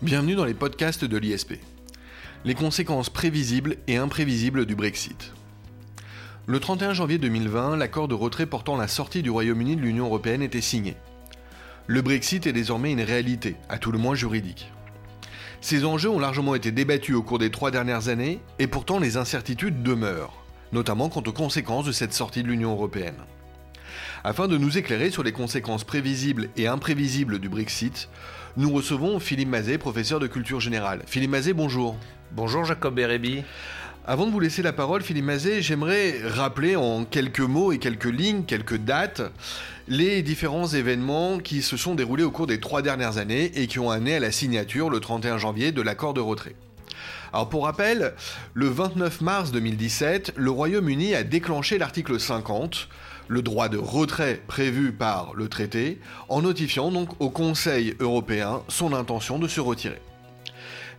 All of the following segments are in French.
Bienvenue dans les podcasts de l'ISP. Les conséquences prévisibles et imprévisibles du Brexit. Le 31 janvier 2020, l'accord de retrait portant la sortie du Royaume-Uni de l'Union européenne était signé. Le Brexit est désormais une réalité, à tout le moins juridique. Ces enjeux ont largement été débattus au cours des trois dernières années, et pourtant les incertitudes demeurent, notamment quant aux conséquences de cette sortie de l'Union européenne. Afin de nous éclairer sur les conséquences prévisibles et imprévisibles du Brexit, nous recevons Philippe Mazet, professeur de culture générale. Philippe Mazet, bonjour. Bonjour Jacob Bérébi. Avant de vous laisser la parole, Philippe Mazet, j'aimerais rappeler en quelques mots et quelques lignes, quelques dates, les différents événements qui se sont déroulés au cours des trois dernières années et qui ont amené à la signature le 31 janvier de l'accord de retrait. Alors pour rappel, le 29 mars 2017, le Royaume-Uni a déclenché l'article 50, le droit de retrait prévu par le traité, en notifiant donc au Conseil européen son intention de se retirer.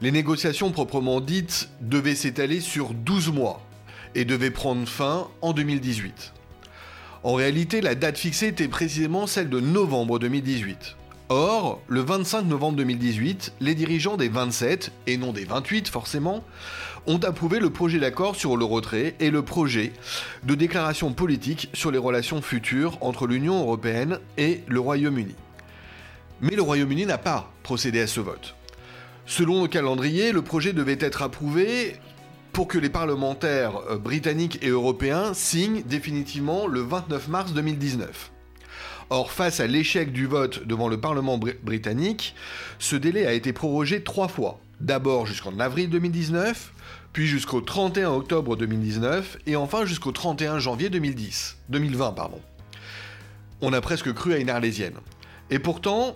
Les négociations proprement dites devaient s'étaler sur 12 mois et devaient prendre fin en 2018. En réalité, la date fixée était précisément celle de novembre 2018. Or, le 25 novembre 2018, les dirigeants des 27, et non des 28 forcément, ont approuvé le projet d'accord sur le retrait et le projet de déclaration politique sur les relations futures entre l'Union européenne et le Royaume-Uni. Mais le Royaume-Uni n'a pas procédé à ce vote. Selon le calendrier, le projet devait être approuvé pour que les parlementaires euh, britanniques et européens signent définitivement le 29 mars 2019. Or, face à l'échec du vote devant le Parlement britannique, ce délai a été prorogé trois fois. D'abord jusqu'en avril 2019, puis jusqu'au 31 octobre 2019, et enfin jusqu'au 31 janvier 2010, 2020. Pardon. On a presque cru à une arlésienne. Et pourtant,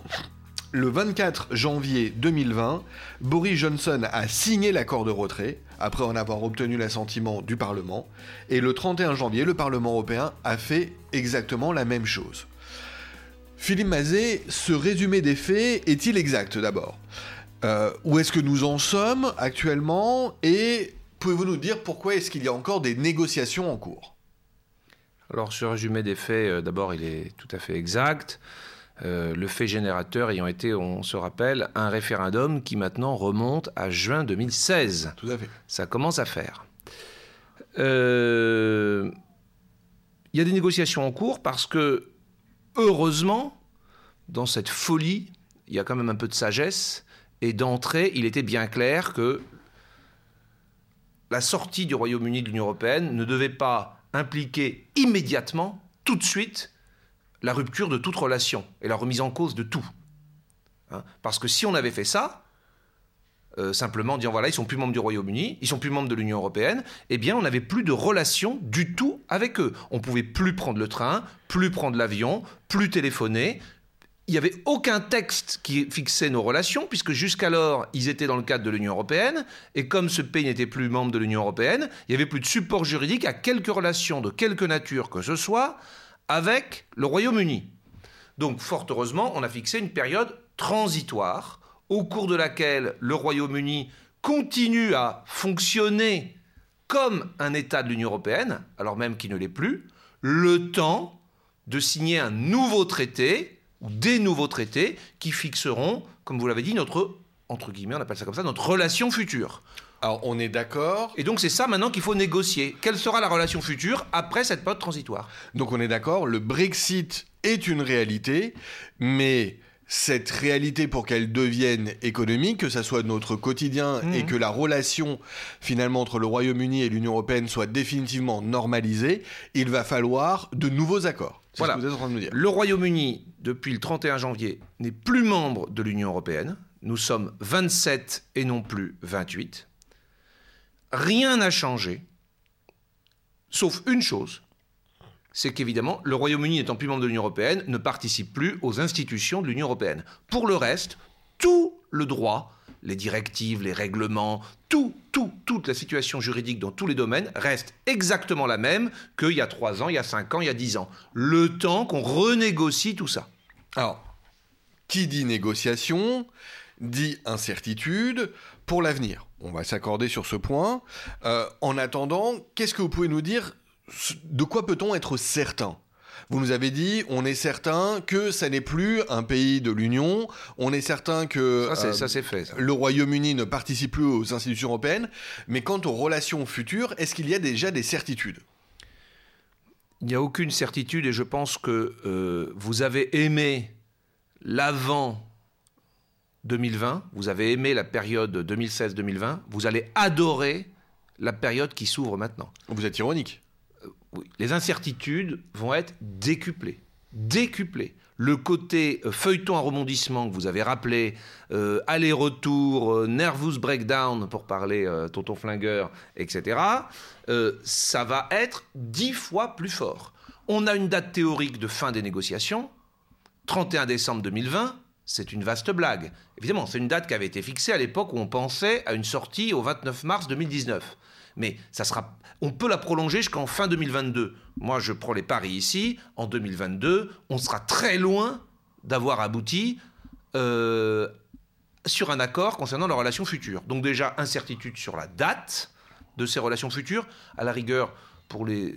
le 24 janvier 2020, Boris Johnson a signé l'accord de retrait, après en avoir obtenu l'assentiment du Parlement, et le 31 janvier, le Parlement européen a fait exactement la même chose. Philippe Mazet, ce résumé des faits est-il exact d'abord? Euh, Où est-ce que nous en sommes actuellement? Et pouvez-vous nous dire pourquoi est-ce qu'il y a encore des négociations en cours? Alors ce résumé des faits, euh, d'abord, il est tout à fait exact. Euh, le fait générateur ayant été, on se rappelle, un référendum qui maintenant remonte à juin 2016. Tout à fait. Ça commence à faire. Il y a des négociations en cours parce que heureusement, dans cette folie, il y a quand même un peu de sagesse. Et d'entrée, il était bien clair que la sortie du Royaume-Uni de l'Union européenne ne devait pas impliquer immédiatement, tout de suite, la rupture de toute relation et la remise en cause de tout. Hein, parce que si on avait fait ça, euh, simplement disant voilà, ils sont plus membres du Royaume-Uni, ils sont plus membres de l'Union européenne, eh bien, on n'avait plus de relation du tout avec eux. On pouvait plus prendre le train, plus prendre l'avion, plus téléphoner. Il n'y avait aucun texte qui fixait nos relations, puisque jusqu'alors, ils étaient dans le cadre de l'Union européenne, et comme ce pays n'était plus membre de l'Union européenne, il n'y avait plus de support juridique à quelque relation de quelque nature que ce soit avec le Royaume-Uni. Donc, fort heureusement, on a fixé une période transitoire au cours de laquelle le Royaume-Uni continue à fonctionner comme un État de l'Union européenne, alors même qu'il ne l'est plus, le temps de signer un nouveau traité, ou des nouveaux traités, qui fixeront, comme vous l'avez dit, notre, entre guillemets, on appelle ça comme ça, notre relation future. Alors on est d'accord. Et donc c'est ça maintenant qu'il faut négocier. Quelle sera la relation future après cette période transitoire? Donc on est d'accord, le Brexit est une réalité, mais cette réalité pour qu'elle devienne économique, que ça soit notre quotidien et mhm. que la relation finalement entre le Royaume-Uni et l'Union européenne soit définitivement normalisée, il va falloir de nouveaux accords. Voilà. Ce que vous êtes en train de me dire. Le Royaume-Uni, depuis le 31 janvier, n'est plus membre de l'Union européenne. Nous sommes 27 et non plus 28. Rien n'a changé, sauf une chose, c'est qu'évidemment, le Royaume-Uni, étant plus membre de l'Union européenne, ne participe plus aux institutions de l'Union européenne. Pour le reste, tout le droit, les directives, les règlements, tout, tout, toute la situation juridique dans tous les domaines reste exactement la même qu'il y a trois ans, il y a cinq ans, il y a dix ans. Le temps qu'on renégocie tout ça. Alors, qui dit négociation dit incertitude pour l'avenir. On va s'accorder sur ce point. Euh, en attendant, qu'est-ce que vous pouvez nous dire de quoi peut-on être certain? Vous nous avez dit, on est certain que ça n'est plus un pays de l'Union, on est certain que ça, c'est, euh, fait, le Royaume-Uni ne participe plus aux institutions européennes, mais quant aux relations futures, est-ce qu'il y a déjà des certitudes? Il n'y a aucune certitude et je pense que euh, vous avez aimé l'avant 2020, vous avez aimé la période 2016-2020, vous allez adorer la période qui s'ouvre maintenant. Vous êtes ironique les incertitudes vont être décuplées. Décuplées. Le côté euh, feuilleton à rebondissement que vous avez rappelé, euh, aller-retour, euh, nervous breakdown pour parler tonton flingueur, etc., ça va être dix fois plus fort. On a une date théorique de fin des négociations, 31 décembre 2020, c'est une vaste blague. Évidemment, c'est une date qui avait été fixée à l'époque où on pensait à une sortie au 29 mars 2019 mais on peut la prolonger jusqu'en fin 2022. Moi, je prends les paris ici. En 2022, on sera très loin d'avoir abouti euh, sur un accord concernant la relation future. Donc déjà, incertitude sur la date de ces relations futures. À la rigueur, pour les,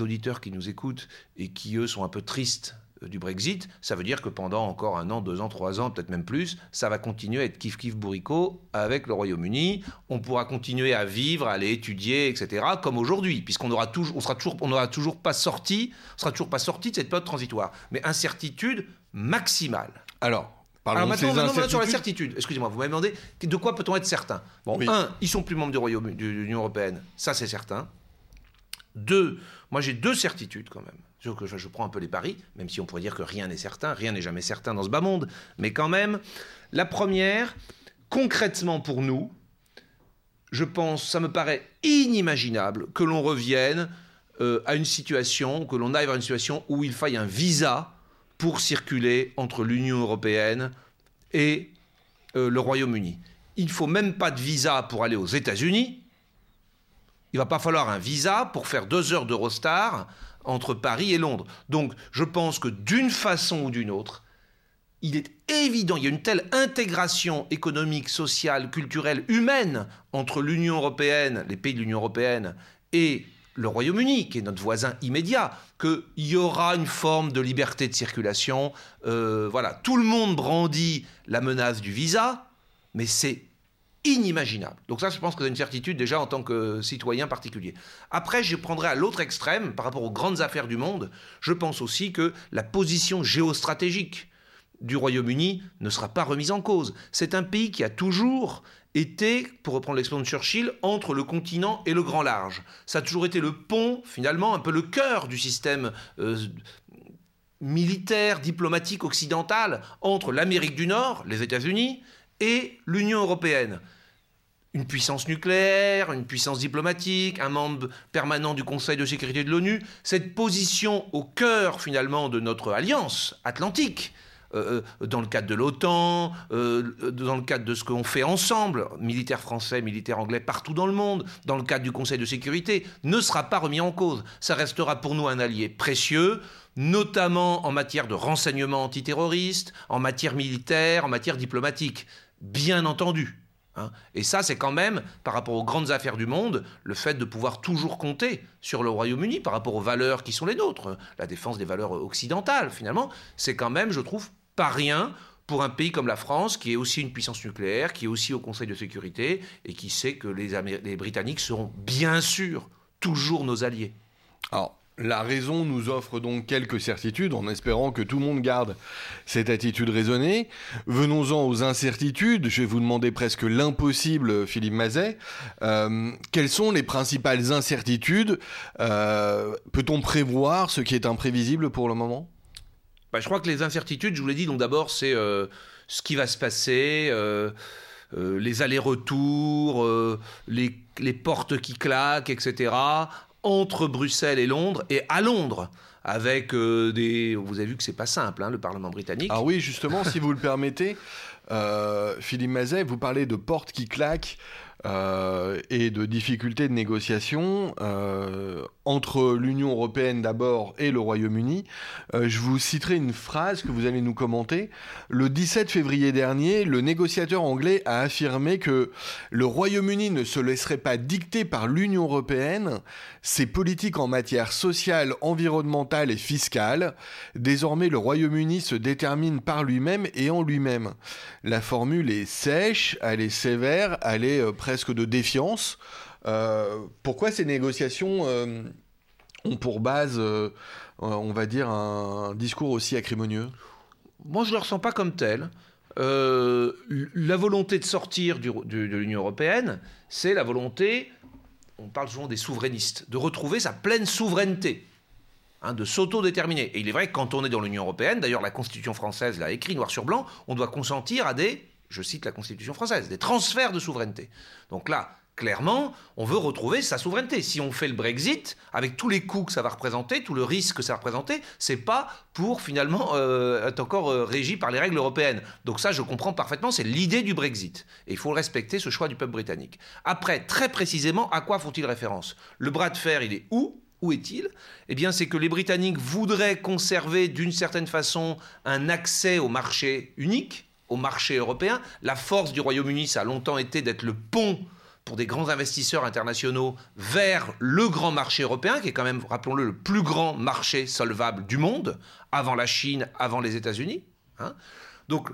auditeurs qui nous écoutent et qui, eux, sont un peu tristes du Brexit, ça veut dire que pendant encore un an, deux ans, trois ans, peut-être même plus, ça va continuer à être kiff-kiff bourricot avec le Royaume-Uni. On pourra continuer à vivre, à aller étudier, etc., comme aujourd'hui, puisqu'on aura toujours, on sera toujours, on n'aura toujours pas sorti, on sera toujours pas sorti de cette période transitoire. Mais incertitude maximale. Alors, alors maintenant, maintenant, sur la certitude, excusez-moi, vous m'avez demandé de quoi peut-on être certain? Bon, un, ils sont plus membres du Royaume, de l'Union européenne, ça c'est certain. Deux, moi j'ai deux certitudes quand même que je, prends un peu les paris, même si on pourrait dire que rien n'est certain, rien n'est jamais certain dans ce bas monde. Mais quand même, la première, concrètement pour nous, je pense, ça me paraît inimaginable que l'on revienne euh, à une situation, que l'on aille vers une situation où il faille un visa pour circuler entre l'Union européenne et euh, le Royaume-Uni. Il ne faut même pas de visa pour aller aux États-Unis. Il va pas falloir un visa pour faire deux heures d'Eurostar entre Paris et Londres. Donc je pense que d'une façon ou d'une autre, il est évident, il y a une telle intégration économique, sociale, culturelle, humaine entre l'Union européenne, les pays de l'Union européenne et le Royaume-Uni, qui est notre voisin immédiat, qu'il y aura une forme de liberté de circulation. Euh, voilà, tout le monde brandit la menace du visa, mais c'est inimaginable. Donc ça, je pense que c'est une certitude déjà en tant que citoyen particulier. Après, je prendrai à l'autre extrême, par rapport aux grandes affaires du monde, je pense aussi que la position géostratégique du Royaume-Uni ne sera pas remise en cause. C'est un pays qui a toujours été, pour reprendre l'expression de Churchill, entre le continent et le grand large. Ça a toujours été le pont, finalement, un peu le cœur du système euh, militaire, diplomatique occidental entre l'Amérique du Nord, les États-Unis, et l'Union européenne une puissance nucléaire, une puissance diplomatique, un membre permanent du Conseil de sécurité de l'ONU, cette position au cœur finalement de notre alliance atlantique, euh, euh, dans le cadre de l'OTAN, euh, dans le cadre de ce qu'on fait ensemble, militaires français, militaires anglais partout dans le monde, dans le cadre du Conseil de sécurité, ne sera pas remis en cause. Ça restera pour nous un allié précieux, notamment en matière de renseignement antiterroriste, en matière militaire, en matière diplomatique. Bien entendu. Hein. Et ça, c'est quand même, par rapport aux grandes affaires du monde, le fait de pouvoir toujours compter sur le Royaume-Uni par rapport aux valeurs qui sont les nôtres, la défense des valeurs occidentales, finalement, c'est quand même, je trouve, pas rien pour un pays comme la France, qui est aussi une puissance nucléaire, qui est aussi au Conseil de sécurité, et qui sait que les, les Britanniques seront bien sûr toujours nos alliés. Alors, la raison nous offre donc quelques certitudes en espérant que tout le monde garde cette attitude raisonnée. Venons-en aux incertitudes. Je vais vous demander presque l'impossible, Philippe Mazet. Euh, quelles sont les principales incertitudes? Euh, Peut-on prévoir ce qui est imprévisible pour le moment? Bah, Je crois que les incertitudes, je vous l'ai dit, d'abord c'est euh, ce qui va se passer. les allers-retours, les, portes qui claquent, etc entre Bruxelles et Londres et à Londres avec euh, des. Vous avez vu que c'est pas simple, hein, le Parlement britannique. Ah oui, justement, si vous le permettez, euh, Philippe Mazet, vous parlez de portes qui claquent. Euh, et de difficultés de négociation euh, entre l'Union européenne d'abord et le Royaume-Uni. Euh, je vous citerai une phrase que vous allez nous commenter. Le 17 février dernier, le négociateur anglais a affirmé que le Royaume-Uni ne se laisserait pas dicter par l'Union européenne ses politiques en matière sociale, environnementale et fiscale. Désormais, le Royaume-Uni se détermine par lui-même et en lui-même. La formule est sèche, elle est sévère, elle est presque de défiance. Euh, pourquoi ces négociations euh, ont pour base, euh, on va dire, un discours aussi acrimonieux? Moi, je ne le ressens pas comme tel. la volonté de sortir de l'Union européenne, c'est la volonté, on parle souvent des souverainistes, de retrouver sa pleine souveraineté. Hein, de s'autodéterminer. Et il est vrai que quand on est dans l'Union européenne, d'ailleurs la Constitution française l'a écrit noir sur blanc, on doit consentir à des je cite la Constitution française, des transferts de souveraineté. Donc là, clairement, on veut retrouver sa souveraineté. Si on fait le Brexit, avec tous les coûts que ça va représenter, tout le risque que ça va représenter, c'est pas pour finalement euh, être encore euh, régi par les règles européennes. Donc ça, je comprends parfaitement, c'est l'idée du Brexit. Et il faut respecter, ce choix du peuple britannique. Après, très précisément, à quoi font-ils référence? Le bras de fer, il est où? Où est-il? Eh bien, c'est que les Britanniques voudraient conserver d'une certaine façon un accès au marché unique, au marché européen. La force du Royaume-Uni, ça a longtemps été d'être le pont pour des grands investisseurs internationaux vers le grand marché européen, qui est quand même, rappelons-le, le plus grand marché solvable du monde, avant la Chine, avant les États-Unis. Hein. Donc,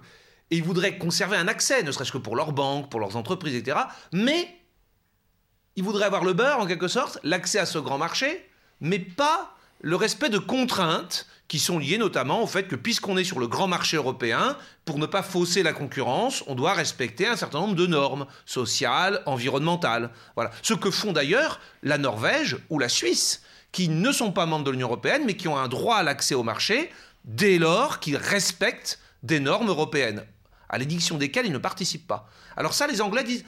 ils voudraient conserver un accès, ne serait-ce que pour leurs banques, pour leurs entreprises, etc. Mais ils voudraient avoir le beurre, en quelque sorte, l'accès à ce grand marché, mais pas le respect de contraintes qui sont liées notamment au fait que puisqu'on est sur le grand marché européen, pour ne pas fausser la concurrence, on doit respecter un certain nombre de normes sociales, environnementales. Voilà. Ce que font d'ailleurs la Norvège ou la Suisse, qui ne sont pas membres de l'Union européenne, mais qui ont un droit à l'accès au marché dès lors qu'ils respectent des normes européennes, à l'édiction desquelles ils ne participent pas. Alors ça, les Anglais disent,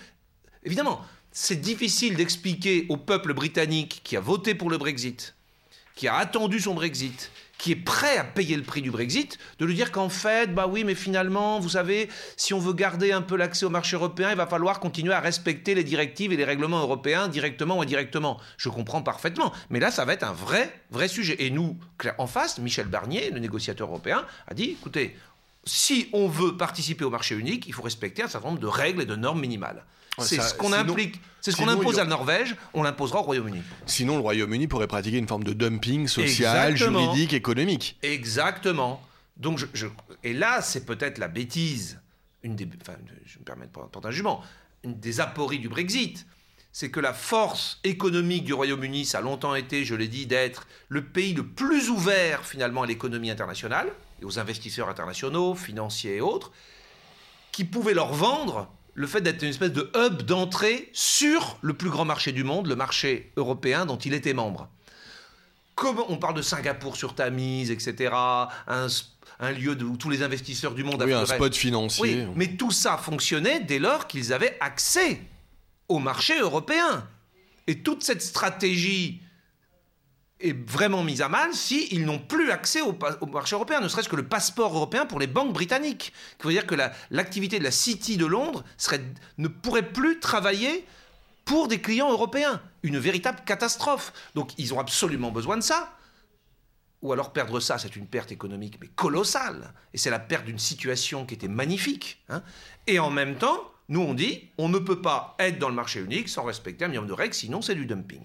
évidemment, c'est difficile d'expliquer au peuple britannique qui a voté pour le Brexit, qui a attendu son Brexit, qui est prêt à payer le prix du Brexit, de lui dire qu'en fait, bah oui, mais finalement, vous savez, si on veut garder un peu l'accès au marché européen, il va falloir continuer à respecter les directives et les règlements européens directement ou indirectement. Je comprends parfaitement, mais là, ça va être un vrai, vrai sujet. Et nous, en face, Michel Barnier, le négociateur européen, a dit, écoutez, si on veut participer au marché unique, il faut respecter un certain nombre de règles et de normes minimales. C'est ce qu'on implique. C'est ce qu'on impose à la Norvège, on l'imposera au Royaume-Uni. Sinon, le Royaume-Uni pourrait pratiquer une forme de dumping social, juridique, économique. Exactement. Donc, je, et là, c'est peut-être la bêtise, une des, enfin, je me permets de prendre un jugement, une des apories du Brexit. C'est que la force économique du Royaume-Uni, ça a longtemps été, je l'ai dit, d'être le pays le plus ouvert finalement à l'économie internationale et aux investisseurs internationaux, financiers et autres, qui pouvaient leur vendre le fait d'être une espèce de hub d'entrée sur le plus grand marché du monde, le marché européen dont il était membre. Comme on parle de Singapour sur Tamise, etc., un, lieu où tous les investisseurs du monde... Oui, un spot financier. mais tout ça fonctionnait dès lors qu'ils avaient accès au marché européen. Et toute cette stratégie est vraiment mise à mal si ils n'ont plus accès au, marché européen, ne serait-ce que le passeport européen pour les banques britanniques. Ça veut dire que l'activité de la City de Londres serait, ne pourrait plus travailler pour des clients européens. Une véritable catastrophe. Donc ils ont absolument besoin de ça. Ou alors perdre ça, c'est une perte économique mais colossale. Et c'est la perte d'une situation qui était magnifique. Hein. Et en même temps, nous, on dit, on ne peut pas être dans le marché unique sans respecter un minimum de règles, sinon c'est du dumping.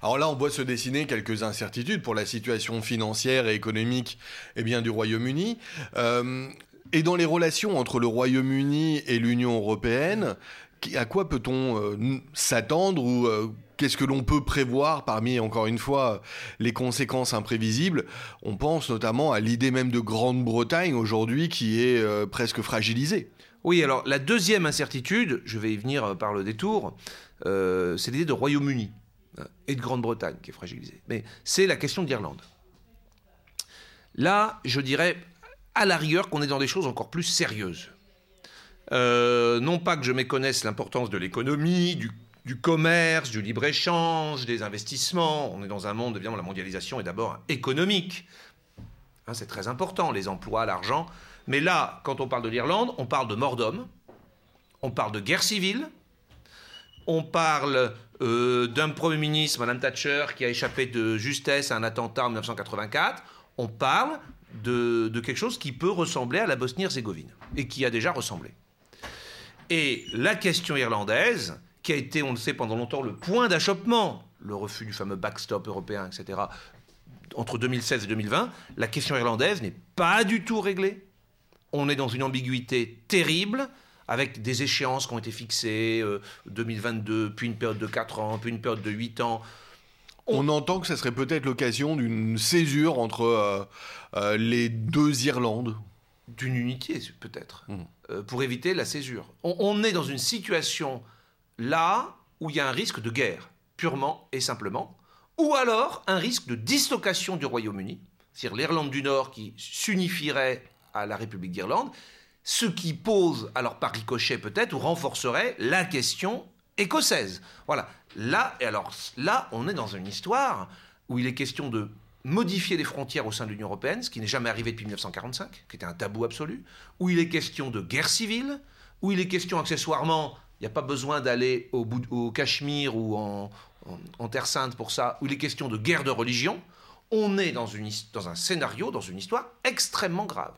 Alors là, on voit se dessiner quelques incertitudes pour la situation financière et économique eh bien, du Royaume-Uni. Euh, et dans les relations entre le Royaume-Uni et l'Union européenne, à quoi peut-on euh, s'attendre ou euh, qu'est-ce que l'on peut prévoir parmi, encore une fois, les conséquences imprévisibles? On pense notamment à l'idée même de Grande-Bretagne aujourd'hui qui est presque fragilisée. Oui, alors la deuxième incertitude, je vais y venir euh, par le détour, euh, c'est l'idée de Royaume-Uni hein, et de Grande-Bretagne qui est fragilisée. Mais c'est la question d'Irlande. Là, je dirais à la rigueur qu'on est dans des choses encore plus sérieuses. Euh, non pas que je méconnaisse l'importance de l'économie, du, commerce, du libre-échange, des investissements. On est dans un monde, évidemment, la mondialisation est d'abord économique. Hein, c'est très important, les emplois, l'argent. Mais là, quand on parle de l'Irlande, on parle de mort d'homme, on parle de guerre civile, on parle euh, d'un Premier ministre, Madame Thatcher, qui a échappé de justesse à un attentat en 1984. On parle de, de quelque chose qui peut ressembler à la Bosnie-Herzégovine, et qui a déjà ressemblé. Et la question irlandaise, qui a été, on le sait, pendant longtemps le point d'achoppement, le refus du fameux backstop européen, etc., entre 2016 et 2020, la question irlandaise n'est pas du tout réglée. On est dans une ambiguïté terrible, avec des échéances qui ont été fixées, 2022, euh, puis une période de 4 ans, puis une période de 8 ans. On, entend que ça serait peut-être l'occasion d'une césure entre euh, euh, les deux Irlandes. D'une unité, peut-être, mmh. pour éviter la césure. on est dans une situation là où il y a un risque de guerre, purement et simplement, ou alors un risque de dislocation du Royaume-Uni, c'est-à-dire l'Irlande du Nord qui s'unifierait à la République d'Irlande, ce qui pose, alors par ricochet peut-être, ou renforcerait la question écossaise. Voilà. Là, et alors là, on est dans une histoire où il est question de modifier les frontières au sein de l'Union européenne, ce qui n'est jamais arrivé depuis 1945, qui était un tabou absolu, où il est question de guerre civile, où il est question accessoirement il n'y a pas besoin d'aller au, Cachemire ou en, Terre Sainte pour ça, où il est question de guerre de religion. On est dans un scénario, dans une histoire extrêmement grave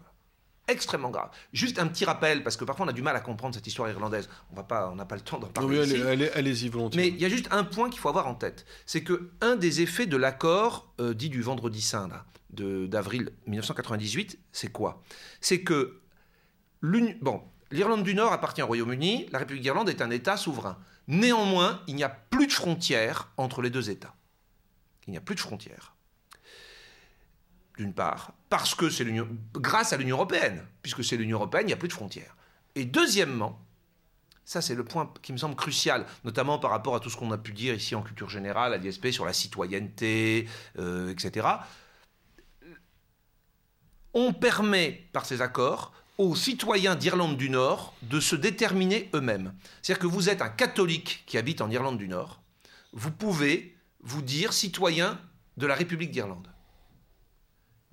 extrêmement grave. Juste un petit rappel, parce que parfois on a du mal à comprendre cette histoire irlandaise. On va pas, on n'a pas le temps d'en parler. Oui, allez, allez-y volontiers. Mais il y a juste un point qu'il faut avoir en tête, c'est que un des effets de l'accord euh, dit du Vendredi Saint d'avril 1998, c'est quoi? C'est que bon, L'Irlande du Nord appartient au Royaume-Uni, la République d'Irlande est un État souverain. Néanmoins, il n'y a plus de frontières entre les deux États. Il n'y a plus de frontières. D'une part, parce que c'est l'Union, grâce à l'Union européenne, puisque c'est l'Union européenne, il n'y a plus de frontières. Et deuxièmement, ça c'est le point qui me semble crucial, notamment par rapport à tout ce qu'on a pu dire ici en culture générale, à l'ISP, sur la citoyenneté, euh, etc. On permet par ces accords aux citoyens d'Irlande du Nord de se déterminer eux-mêmes. C'est-à-dire que vous êtes un catholique qui habite en Irlande du Nord, vous pouvez vous dire citoyen de la République d'Irlande.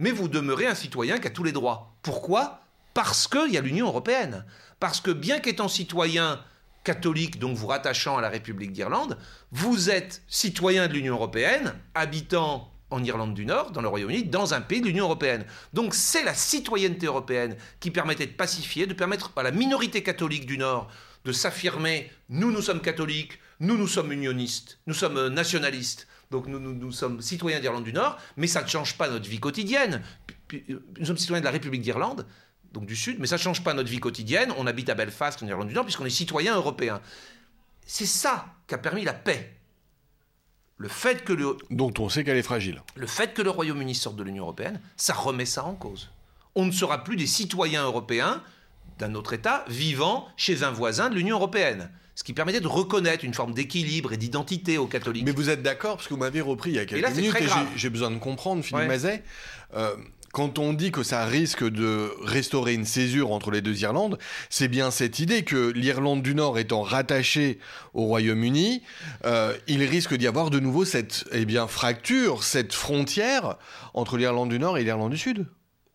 Mais vous demeurez un citoyen qui a tous les droits. Pourquoi? Parce qu'il y a l'Union européenne. Parce que bien qu'étant citoyen catholique, donc vous rattachant à la République d'Irlande, vous êtes citoyen de l'Union européenne, habitant en Irlande du Nord, dans le Royaume-Uni, dans un pays de l'Union européenne. Donc c'est la citoyenneté européenne qui permettait de pacifier, de permettre à la minorité catholique du Nord de s'affirmer, nous, nous sommes catholiques, nous, nous sommes unionistes, nous sommes nationalistes, donc nous, nous, sommes citoyens d'Irlande du Nord, mais ça ne change pas notre vie quotidienne. Euh, nous sommes citoyens de la République d'Irlande, donc du Sud, mais ça ne change pas notre vie quotidienne. On habite à Belfast, en Irlande du Nord, puisqu'on est citoyens européens. C'est ça qui a permis la paix le fait que le... Dont on sait qu'elle est fragile. Le fait que le Royaume-Uni sorte de l'Union européenne, ça remet ça en cause. On ne sera plus des citoyens européens d'un autre État vivant chez un voisin de l'Union européenne. Ce qui permettait de reconnaître une forme d'équilibre et d'identité aux catholiques. Mais vous êtes d'accord, parce que vous m'avez repris il y a quelques minutes, et j'ai besoin de comprendre, Philippe Mazet. Euh, quand on dit que ça risque de restaurer une césure entre les deux Irlandes, c'est bien cette idée que l'Irlande du Nord étant rattachée au Royaume-Uni, euh, il risque d'y avoir de nouveau cette eh bien, fracture, cette frontière entre l'Irlande du Nord et l'Irlande du Sud.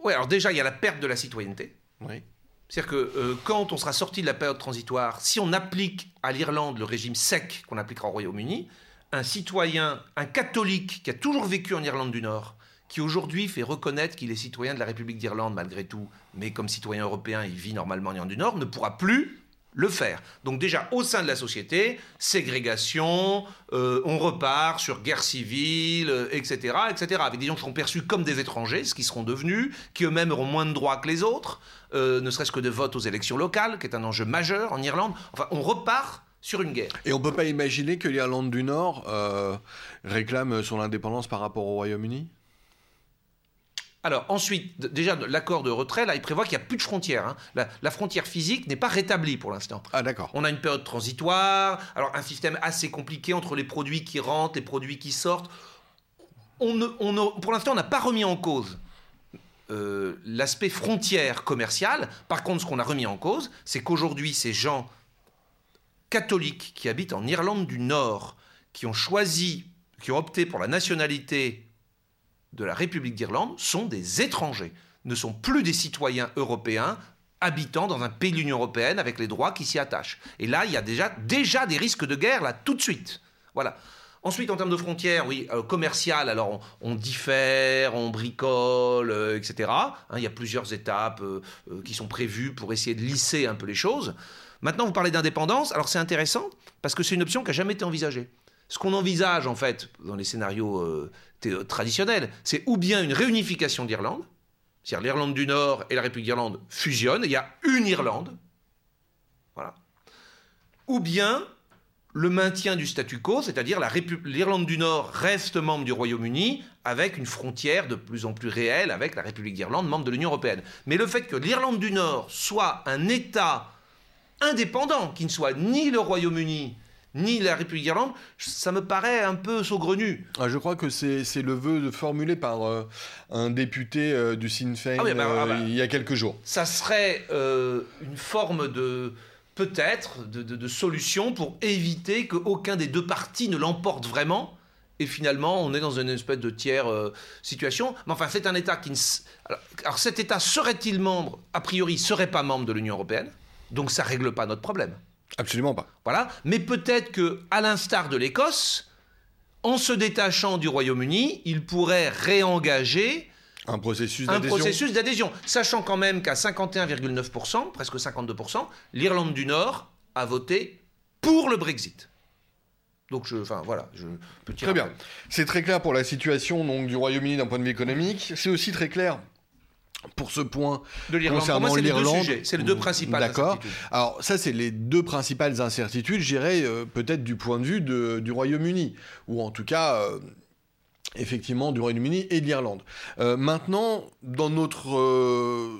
Oui, alors déjà, il y a la perte de la citoyenneté. Oui. C'est-à-dire que euh, quand on sera sorti de la période transitoire, si on applique à l'Irlande le régime sec qu'on appliquera au Royaume-Uni, un citoyen, un catholique qui a toujours vécu en Irlande du Nord, qui aujourd'hui fait reconnaître qu'il est citoyen de la République d'Irlande malgré tout, mais comme citoyen européen, il vit normalement en Irlande du Nord, ne pourra plus le faire. Donc déjà, au sein de la société, ségrégation, euh, on repart sur guerre civile, etc., euh, etc., avec des gens qui seront perçus comme des étrangers, ce qui seront devenus, qui eux-mêmes auront moins de droits que les autres, euh, ne serait-ce que de vote aux élections locales, qui est un enjeu majeur en Irlande. Enfin, on repart sur une guerre. Et on ne peut pas imaginer que l'Irlande du Nord réclame son indépendance par rapport au Royaume-Uni? Alors ensuite, déjà l'accord de retrait, là, il prévoit qu'il n'y a plus de frontières. Hein. La, frontière physique n'est pas rétablie pour l'instant. Ah d'accord. On a une période transitoire, alors un système assez compliqué entre les produits qui rentrent, les produits qui sortent. On ne, pour l'instant, on n'a pas remis en cause euh, l'aspect frontière commerciale. Par contre, ce qu'on a remis en cause, c'est qu'aujourd'hui, ces gens catholiques qui habitent en Irlande du Nord, qui ont choisi, qui ont opté pour la nationalité de la République d'Irlande sont des étrangers, ne sont plus des citoyens européens habitant dans un pays de l'Union européenne avec les droits qui s'y attachent. Et là, il y a déjà, déjà des risques de guerre, là, tout de suite. Voilà. Ensuite, en termes de frontières, oui, euh, commerciales, alors on, diffère, on bricole, euh, etc. Hein, il y a plusieurs étapes euh, qui sont prévues pour essayer de lisser un peu les choses. Maintenant, vous parlez d'indépendance. Alors c'est intéressant parce que c'est une option qui n'a jamais été envisagée. Ce qu'on envisage, en fait, dans les scénarios traditionnels, c'est ou bien une réunification d'Irlande, c'est-à-dire l'Irlande du Nord et la République d'Irlande fusionnent, il y a une Irlande, voilà. Ou bien le maintien du statu quo, c'est-à-dire l'Irlande du Nord reste membre du Royaume-Uni avec une frontière de plus en plus réelle avec la République d'Irlande, membre de l'Union européenne. Mais le fait que l'Irlande du Nord soit un État indépendant, qui ne soit ni le Royaume-Uni, ni la République d'Irlande, ça me paraît un peu saugrenu. Ah, je crois que c'est le vœu formulé par euh, un député euh, du Sinn Féin ah bah, ah bah. euh, il y a quelques jours. Ça serait une forme de peut-être de, solution pour éviter qu'aucun des deux partis ne l'emporte vraiment. Et finalement, on est dans une espèce de tiers situation. Mais enfin, c'est un État qui ne... Alors, cet État serait-il membre? A priori, serait pas membre de l'Union européenne. Donc ça règle pas notre problème. Absolument pas. Voilà. Mais peut-être que, à l'instar de l'Écosse, en se détachant du Royaume-Uni, il pourrait réengager un processus d'adhésion. Un processus d'adhésion. Sachant quand même qu'à 51,9%, presque 52%, l'Irlande du Nord a voté pour le Brexit. Donc, je, enfin, voilà. Je, très bien. C'est très clair pour la situation donc, du Royaume-Uni d'un point de vue économique. C'est aussi très clair pour ce point de concernant l'Irlande. C'est les deux principales D'accord. Alors ça, c'est les deux principales incertitudes, je dirais, euh, peut-être du point de vue du Royaume-Uni, ou en tout cas... Euh, effectivement du Royaume-Uni et de l'Irlande. Euh, maintenant, dans notre,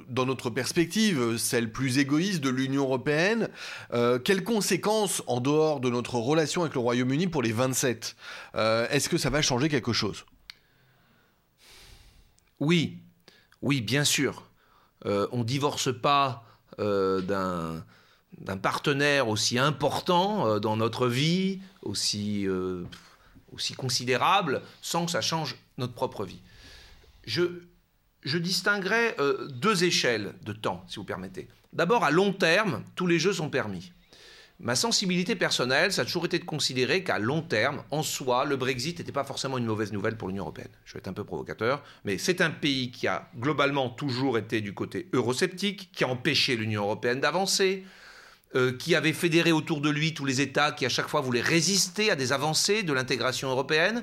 dans notre perspective, celle plus égoïste de l'Union européenne, quelles conséquences, en dehors de notre relation avec le Royaume-Uni pour les 27 Est-ce que ça va changer quelque chose? Oui, oui, bien sûr. Euh, on ne divorce pas euh, d'un partenaire aussi important euh, dans notre vie, aussi, aussi considérable, sans que ça change notre propre vie. Je, je distinguerai deux échelles de temps, si vous permettez. D'abord, à long terme, tous les jeux sont permis. Ma sensibilité personnelle, ça a toujours été de considérer qu'à long terme, en soi, le Brexit n'était pas forcément une mauvaise nouvelle pour l'Union européenne. Je vais être un peu provocateur, mais c'est un pays qui a globalement toujours été du côté eurosceptique, qui a empêché l'Union européenne d'avancer, euh, qui avait fédéré autour de lui tous les États qui à chaque fois voulaient résister à des avancées de l'intégration européenne.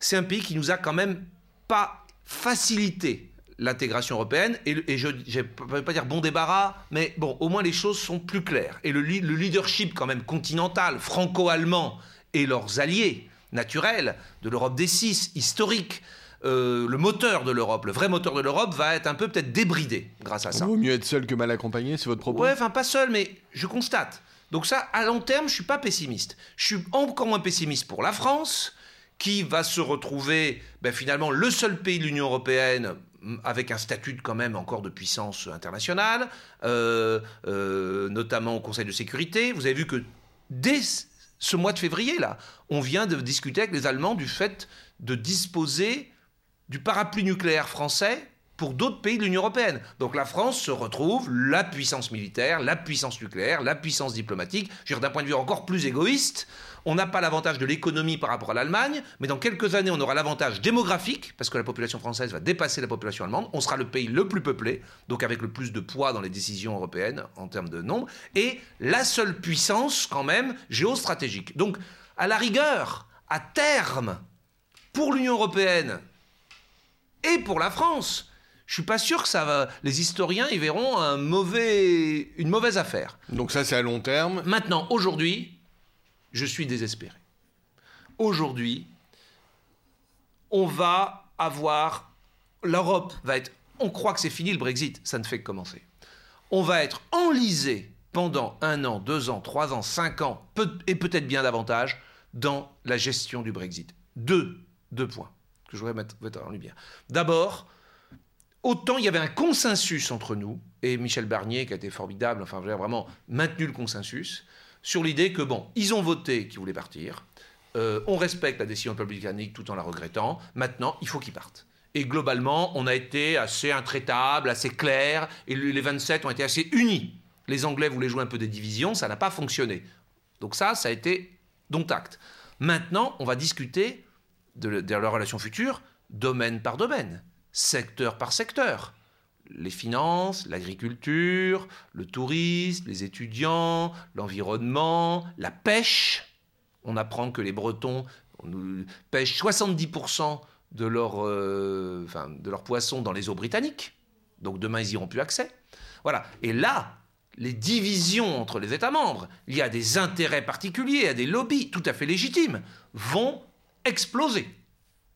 C'est un pays qui nous a quand même pas facilité l'intégration européenne. Et, je ne veux pas dire bon débarras, mais bon, au moins les choses sont plus claires. Et le, leadership quand même continental, franco-allemand, et leurs alliés naturels de l'Europe des six, historique, euh, le moteur de l'Europe, le vrai moteur de l'Europe, va être un peu peut-être débridé grâce à ça. Vaut mieux être seul que mal accompagné, c'est votre propos? Ouais, enfin pas seul, mais je constate. Donc ça, à long terme, je suis pas pessimiste. Je suis encore moins pessimiste pour la France, qui va se retrouver ben, finalement le seul pays de l'Union européenne avec un statut quand même encore de puissance internationale, euh, euh, notamment au Conseil de sécurité. Vous avez vu que dès ce mois de février, là, on vient de discuter avec les Allemands du fait de disposer du parapluie nucléaire français pour d'autres pays de l'Union européenne. Donc la France se retrouve la puissance militaire, la puissance nucléaire, la puissance diplomatique. D'un point de vue encore plus égoïste, on n'a pas l'avantage de l'économie par rapport à l'Allemagne, mais dans quelques années, on aura l'avantage démographique, parce que la population française va dépasser la population allemande. On sera le pays le plus peuplé, donc avec le plus de poids dans les décisions européennes en termes de nombre, et la seule puissance quand même géostratégique. Donc, à la rigueur, à terme, pour l'Union européenne et pour la France, je suis pas sûr que ça va. Les historiens y verront un mauvais, une mauvaise affaire. Donc ça, c'est à long terme. Maintenant, aujourd'hui, je suis désespéré. Aujourd'hui, on va avoir. L'Europe va être. On croit que c'est fini le Brexit, ça ne fait que commencer. On va être enlisé pendant un an, deux ans, trois ans, cinq ans, et peut-être bien davantage, dans la gestion du Brexit. Deux, deux points que je voudrais mettre en lumière. D'abord, autant il y avait un consensus entre nous, et Michel Barnier, qui a été formidable, enfin, vraiment maintenu le consensus, sur l'idée que, bon, ils ont voté qu'ils voulaient partir, euh, on respecte la décision du peuple britannique tout en la regrettant, maintenant, il faut qu'ils partent. Et globalement, on a été assez intraitable, assez clair, et les 27 ont été assez unis. Les Anglais voulaient jouer un peu des divisions, ça n'a pas fonctionné. Donc ça, ça a été dont acte. Maintenant, on va discuter de, de leur relation future, domaine par domaine, secteur par secteur les finances, l'agriculture, le tourisme, les étudiants, l'environnement, la pêche. On apprend que les Bretons pêchent 70% de leur, euh, de leur poisson dans les eaux britanniques. Donc demain, ils n'auront plus accès. Voilà. Et là, les divisions entre les États membres, il y a des intérêts particuliers, il y a des lobbies tout à fait légitimes, vont exploser.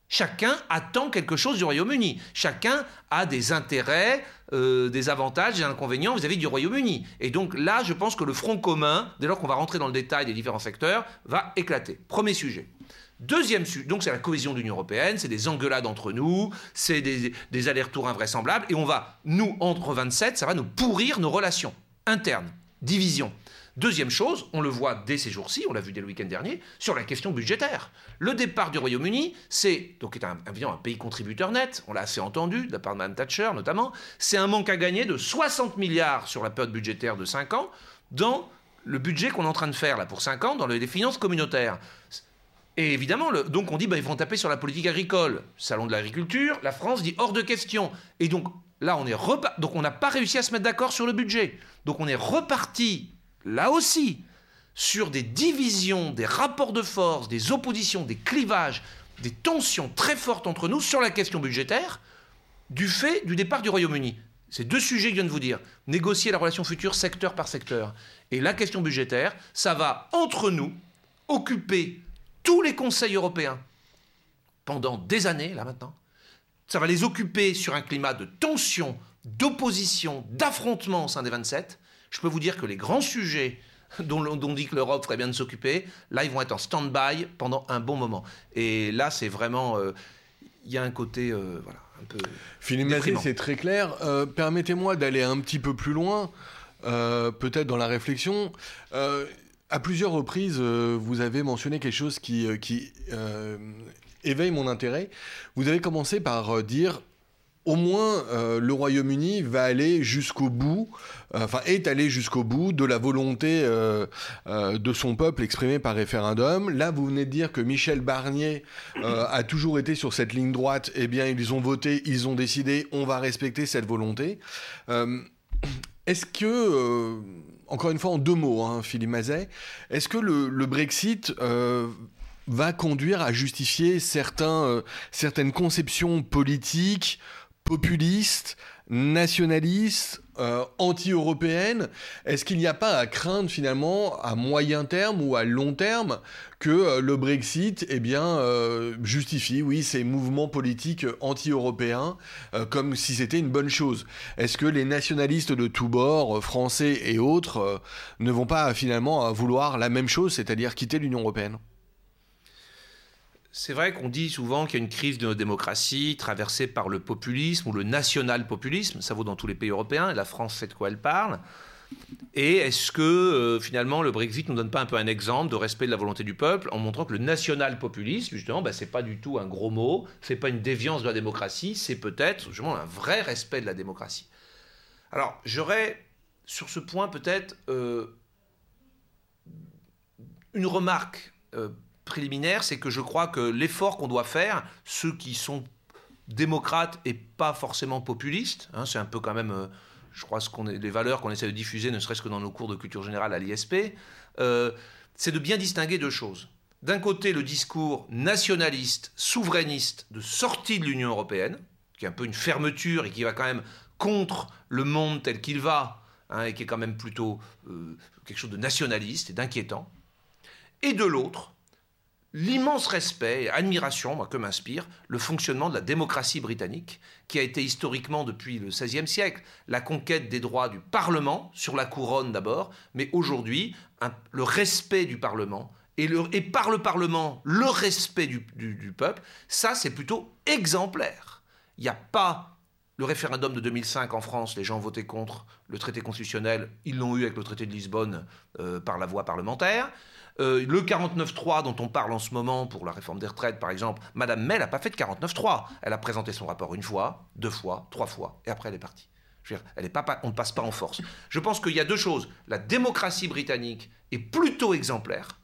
Chacun attend quelque chose du Royaume-Uni. Chacun a des intérêts, euh, des avantages, des inconvénients vis-à-vis du Royaume-Uni. Et donc là, je pense que le front commun, dès lors qu'on va rentrer dans le détail des différents secteurs, va éclater. Premier sujet. Deuxième sujet, donc c'est la cohésion de l'Union européenne, c'est des engueulades entre nous, c'est des, des allers-retours invraisemblables, et on va, nous, entre 27, ça va nous pourrir nos relations internes, division. Deuxième chose, on le voit dès ces jours-ci, on l'a vu dès le week-end dernier, sur la question budgétaire. Le départ du Royaume-Uni, c'est, donc est un, pays contributeur net, on l'a assez entendu, de la part de Mme Thatcher notamment, c'est un manque à gagner de 60 milliards sur la période budgétaire de 5 ans dans le budget qu'on est en train de faire là pour 5 ans dans les finances communautaires. Et évidemment, donc on dit, bah, ils vont taper sur la politique agricole. Salon de l'agriculture, la France dit hors de question. Et donc là, on on n'a pas réussi à se mettre d'accord sur le budget. Donc on est reparti là aussi, sur des divisions, des rapports de force, des oppositions, des clivages, des tensions très fortes entre nous sur la question budgétaire, du fait du départ du Royaume-Uni. C'est deux sujets que je viens de vous dire. Négocier la relation future secteur par secteur. Et la question budgétaire, ça va, entre nous, occuper tous les conseils européens pendant des années, là maintenant. Ça va les occuper sur un climat de tension, d'opposition, d'affrontement au sein des 27 je peux vous dire que les grands sujets dont, on dit que l'Europe ferait bien de s'occuper, là, ils vont être en stand-by pendant un bon moment. Et là, c'est vraiment... Euh, il y a un côté... Euh, voilà, un peu... Philippe c'est très clair. Euh, permettez-moi d'aller un petit peu plus loin, peut-être dans la réflexion. à plusieurs reprises, vous avez mentionné quelque chose qui, qui éveille mon intérêt. Vous avez commencé par dire au moins euh, le Royaume-Uni va aller jusqu'au bout, euh, enfin est allé jusqu'au bout de la volonté euh, de son peuple exprimée par référendum. Là, vous venez de dire que Michel Barnier a toujours été sur cette ligne droite. Eh bien, ils ont voté, ils ont décidé, on va respecter cette volonté. est-ce que, encore une fois en deux mots, hein, Philippe Mazet, est-ce que le, Brexit va conduire à justifier certains, certaines conceptions politiques populiste, nationaliste, euh, anti-européenne, est-ce qu'il n'y a pas à craindre finalement à moyen terme ou à long terme que euh, le Brexit eh euh, justifie, oui, ces mouvements politiques anti-européens comme si c'était une bonne chose? Est-ce que les nationalistes de tous bords, français et autres, ne vont pas finalement vouloir la même chose, c'est-à-dire quitter l'Union européenne? C'est vrai qu'on dit souvent qu'il y a une crise de nos démocraties traversée par le populisme ou le national-populisme. Ça vaut dans tous les pays européens. Et la France sait de quoi elle parle. Et est-ce que euh, finalement le Brexit ne nous donne pas un peu un exemple de respect de la volonté du peuple en montrant que le national-populisme, justement, bah, c'est pas du tout un gros mot, c'est pas une déviance de la démocratie, c'est peut-être justement un vrai respect de la démocratie. Alors j'aurais sur ce point peut-être euh, une remarque euh, préliminaire, c'est que je crois que l'effort qu'on doit faire, ceux qui sont démocrates et pas forcément populistes, hein, c'est un peu quand même, euh, je crois, ce qu'on est, les valeurs qu'on essaie de diffuser, ne serait-ce que dans nos cours de culture générale à l'ISP, euh, c'est de bien distinguer deux choses. D'un côté, le discours nationaliste, souverainiste de sortie de l'Union européenne, qui est un peu une fermeture et qui va quand même contre le monde tel qu'il va, hein, et qui est quand même plutôt euh, quelque chose de nationaliste et d'inquiétant. Et de l'autre, l'immense respect et admiration que m'inspire le fonctionnement de la démocratie britannique, qui a été historiquement depuis le XVIe siècle la conquête des droits du Parlement, sur la couronne d'abord, mais aujourd'hui le respect du Parlement et, par le Parlement le respect du, peuple, ça c'est plutôt exemplaire. Il n'y a pas le référendum de 2005 en France, les gens ont voté contre le traité constitutionnel, ils l'ont eu avec le traité de Lisbonne euh, par la voie parlementaire. Euh, le 49.3 dont on parle en ce moment pour la réforme des retraites, par exemple, Madame May n'a pas fait de 49.3. Elle a présenté son rapport une fois, deux fois, trois fois, et après elle est partie. Je veux dire, elle est pas, on ne passe pas en force. Je pense qu'il y a deux choses. La démocratie britannique est plutôt exemplaire.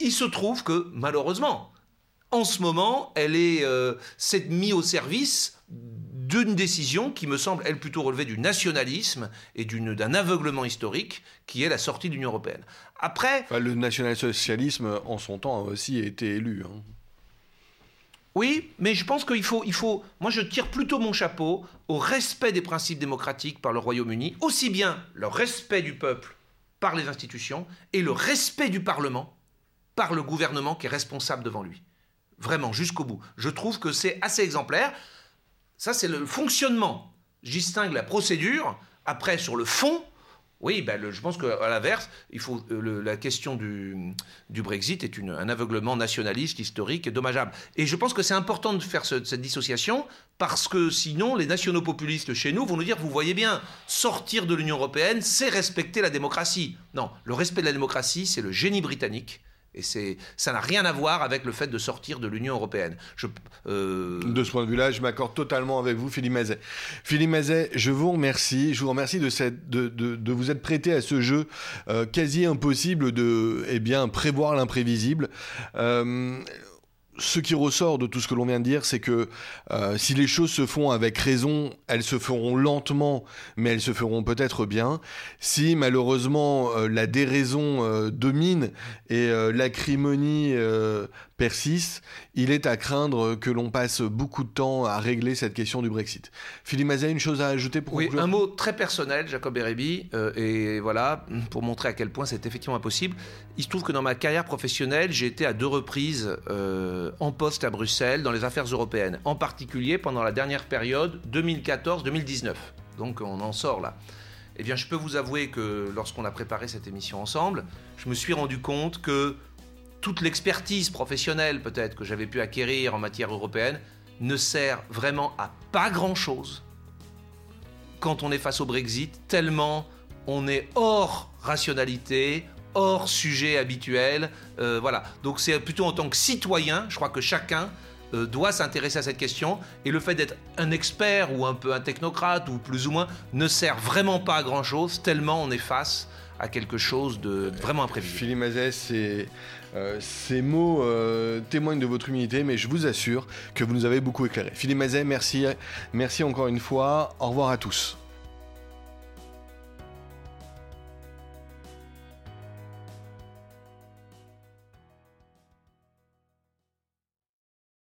Il se trouve que, malheureusement, en ce moment, elle euh, mise au service d'une décision qui me semble, elle, plutôt relever du nationalisme et d'un aveuglement historique, qui est la sortie de l'Union européenne. Après... le national-socialisme, en son temps, a aussi été élu. Hein. Oui, mais je pense qu'il faut, il faut... Moi, je tire plutôt mon chapeau au respect des principes démocratiques par le Royaume-Uni, aussi bien le respect du peuple par les institutions et le respect du Parlement par le gouvernement qui est responsable devant lui. Vraiment, jusqu'au bout. Je trouve que c'est assez exemplaire. Ça, c'est le fonctionnement. Je distingue la procédure. Après, sur le fond, oui, ben je pense qu'à l'inverse, il faut, euh, la question du, Brexit est un aveuglement nationaliste, historique et dommageable. Et je pense que c'est important de faire cette dissociation parce que sinon, les nationaux populistes chez nous vont nous dire, vous voyez bien, sortir de l'Union européenne, c'est respecter la démocratie. Non, le respect de la démocratie, c'est le génie britannique. Et ça n'a rien à voir avec le fait de sortir de l'Union européenne. Euh, de ce point de vue-là, je m'accorde totalement avec vous, Philippe Mazet. Philippe Mazet, je vous remercie. Je vous remercie de, cette, de, de, vous être prêté à ce jeu euh, quasi impossible de eh bien, prévoir l'imprévisible. Euh, ce qui ressort de tout ce que l'on vient de dire, c'est que euh, si les choses se font avec raison, elles se feront lentement, mais elles se feront peut-être bien. Si malheureusement euh, la déraison euh, domine et l'acrimonie persiste, il est à craindre que l'on passe beaucoup de temps à régler cette question du Brexit. Philippe Mazet, une chose à ajouter pour Oui, un mot très personnel, Jacob Erebi, et voilà, pour montrer à quel point c'est effectivement impossible. Il se trouve que dans ma carrière professionnelle, j'ai été à deux reprises euh, en poste à Bruxelles dans les affaires européennes, en particulier pendant la dernière période 2014-2019. Donc on en sort là. Eh bien, je peux vous avouer que lorsqu'on a préparé cette émission ensemble, je me suis rendu compte que toute l'expertise professionnelle peut-être que j'avais pu acquérir en matière européenne ne sert vraiment à pas grand-chose quand on est face au Brexit, tellement on est hors rationalité, hors sujet habituel. Euh, voilà. Donc c'est plutôt en tant que citoyen, je crois que chacun euh, doit s'intéresser à cette question. Et le fait d'être un expert ou un peu un technocrate ou plus ou moins ne sert vraiment pas à grand chose, tellement on est face à quelque chose de vraiment imprévisible. Philippe Mazès, euh, ces mots témoignent de votre humilité, mais je vous assure que vous nous avez beaucoup éclairé. Philippe Mazet, merci, merci encore une fois. Au revoir à tous.